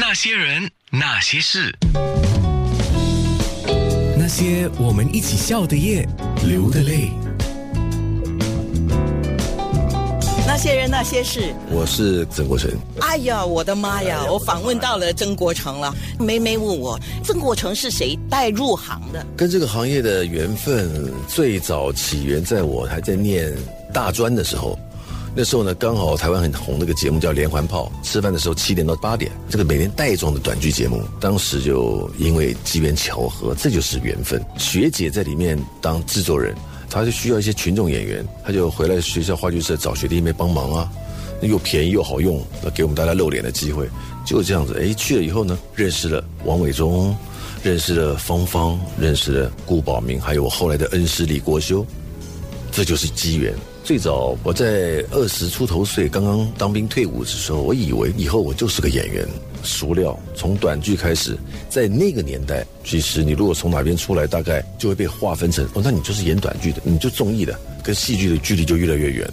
那些人，那些事，那些我们一起笑的夜，流的泪。那些人那些事，我是曾国成。哎呀，我的妈呀！我访问到了曾国成了。梅梅问我，曾国成是谁带入行的？跟这个行业的缘分最早起源在我还在念大专的时候。那时候呢，刚好台湾很红那个节目叫《连环炮》，吃饭的时候七点到八点，这个每天带状的短剧节目，当时就因为机缘巧合，这就是缘分。学姐在里面当制作人，她就需要一些群众演员，她就回来学校话剧社找学弟妹帮忙啊，又便宜又好用，给我们大家露脸的机会，就这样子。哎，去了以后呢，认识了王伟忠，认识了芳芳，认识了顾宝明，还有我后来的恩师李国修，这就是机缘。最早我在二十出头岁，刚刚当兵退伍的时候，我以为以后我就是个演员，熟料。从短剧开始，在那个年代，其实你如果从哪边出来，大概就会被划分成哦，那你就是演短剧的，你就综艺的，跟戏剧的距离就越来越远。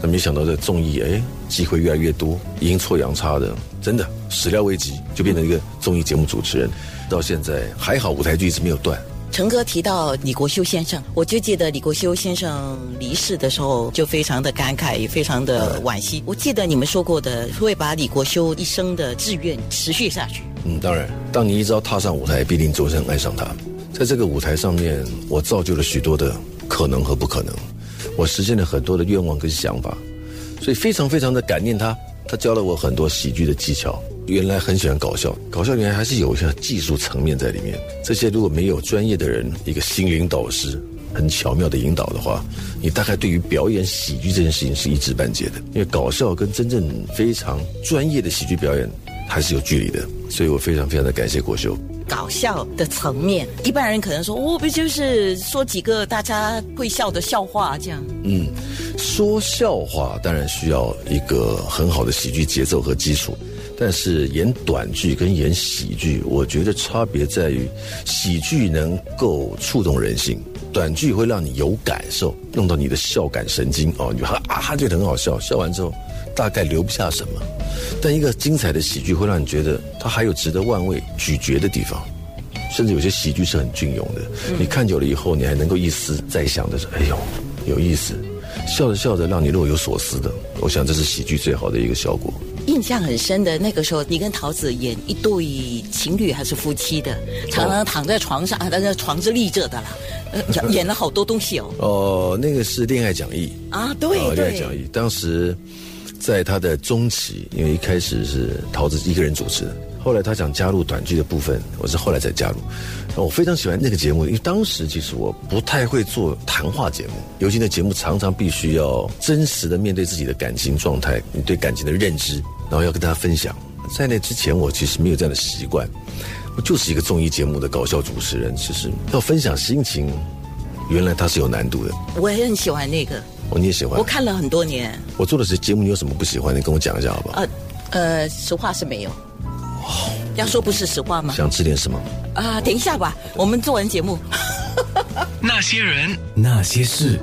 那没想到在综艺，哎，机会越来越多，阴错阳差的，真的始料未及，就变成一个综艺节目主持人。到现在还好，舞台剧一直没有断。陈哥提到李国修先生，我就记得李国修先生离世的时候就非常的感慨，也非常的惋惜。我记得你们说过的，会把李国修一生的志愿持续下去。嗯，当然，当你一朝踏上舞台，必定终身爱上他。在这个舞台上面，我造就了许多的可能和不可能，我实现了很多的愿望跟想法，所以非常非常的感念他。他教了我很多喜剧的技巧。原来很喜欢搞笑，搞笑原来还是有一些技术层面在里面。这些如果没有专业的人一个心灵导师很巧妙的引导的话，你大概对于表演喜剧这件事情是一知半解的。因为搞笑跟真正非常专业的喜剧表演还是有距离的。所以我非常非常的感谢国秀。搞笑的层面，一般人可能说，我不就是说几个大家会笑的笑话这样。嗯，说笑话当然需要一个很好的喜剧节奏和基础。但是演短剧跟演喜剧，我觉得差别在于，喜剧能够触动人心，短剧会让你有感受，弄到你的笑感神经哦，你哈啊哈觉得很好笑，笑完之后大概留不下什么。但一个精彩的喜剧会让你觉得它还有值得万味咀嚼的地方，甚至有些喜剧是很隽永的，你看久了以后，你还能够一思再想的是，哎呦有意思，笑着笑着让你若有所思的，我想这是喜剧最好的一个效果。印象很深的那个时候，你跟桃子演一对情侣还是夫妻的，常常躺在床上，但是床是立着的啦，演了好多东西哦。哦，那个是恋爱讲义啊，对对，恋爱讲义。当时在他的中期，因为一开始是桃子一个人主持，后来他想加入短剧的部分，我是后来才加入。我非常喜欢那个节目，因为当时其实我不太会做谈话节目，尤其那节目常常必须要真实的面对自己的感情状态，你对感情的认知。然后要跟大家分享，在那之前我其实没有这样的习惯，我就是一个综艺节目的搞笑主持人，其实要分享心情，原来它是有难度的。我也很喜欢那个，哦，你也喜欢？我看了很多年。我做的是节目，你有什么不喜欢？你跟我讲一下好不好？呃，呃，实话是没有。要说不是实话吗？想吃点什么？啊，等一下吧，我们做完节目。那些人，那些事。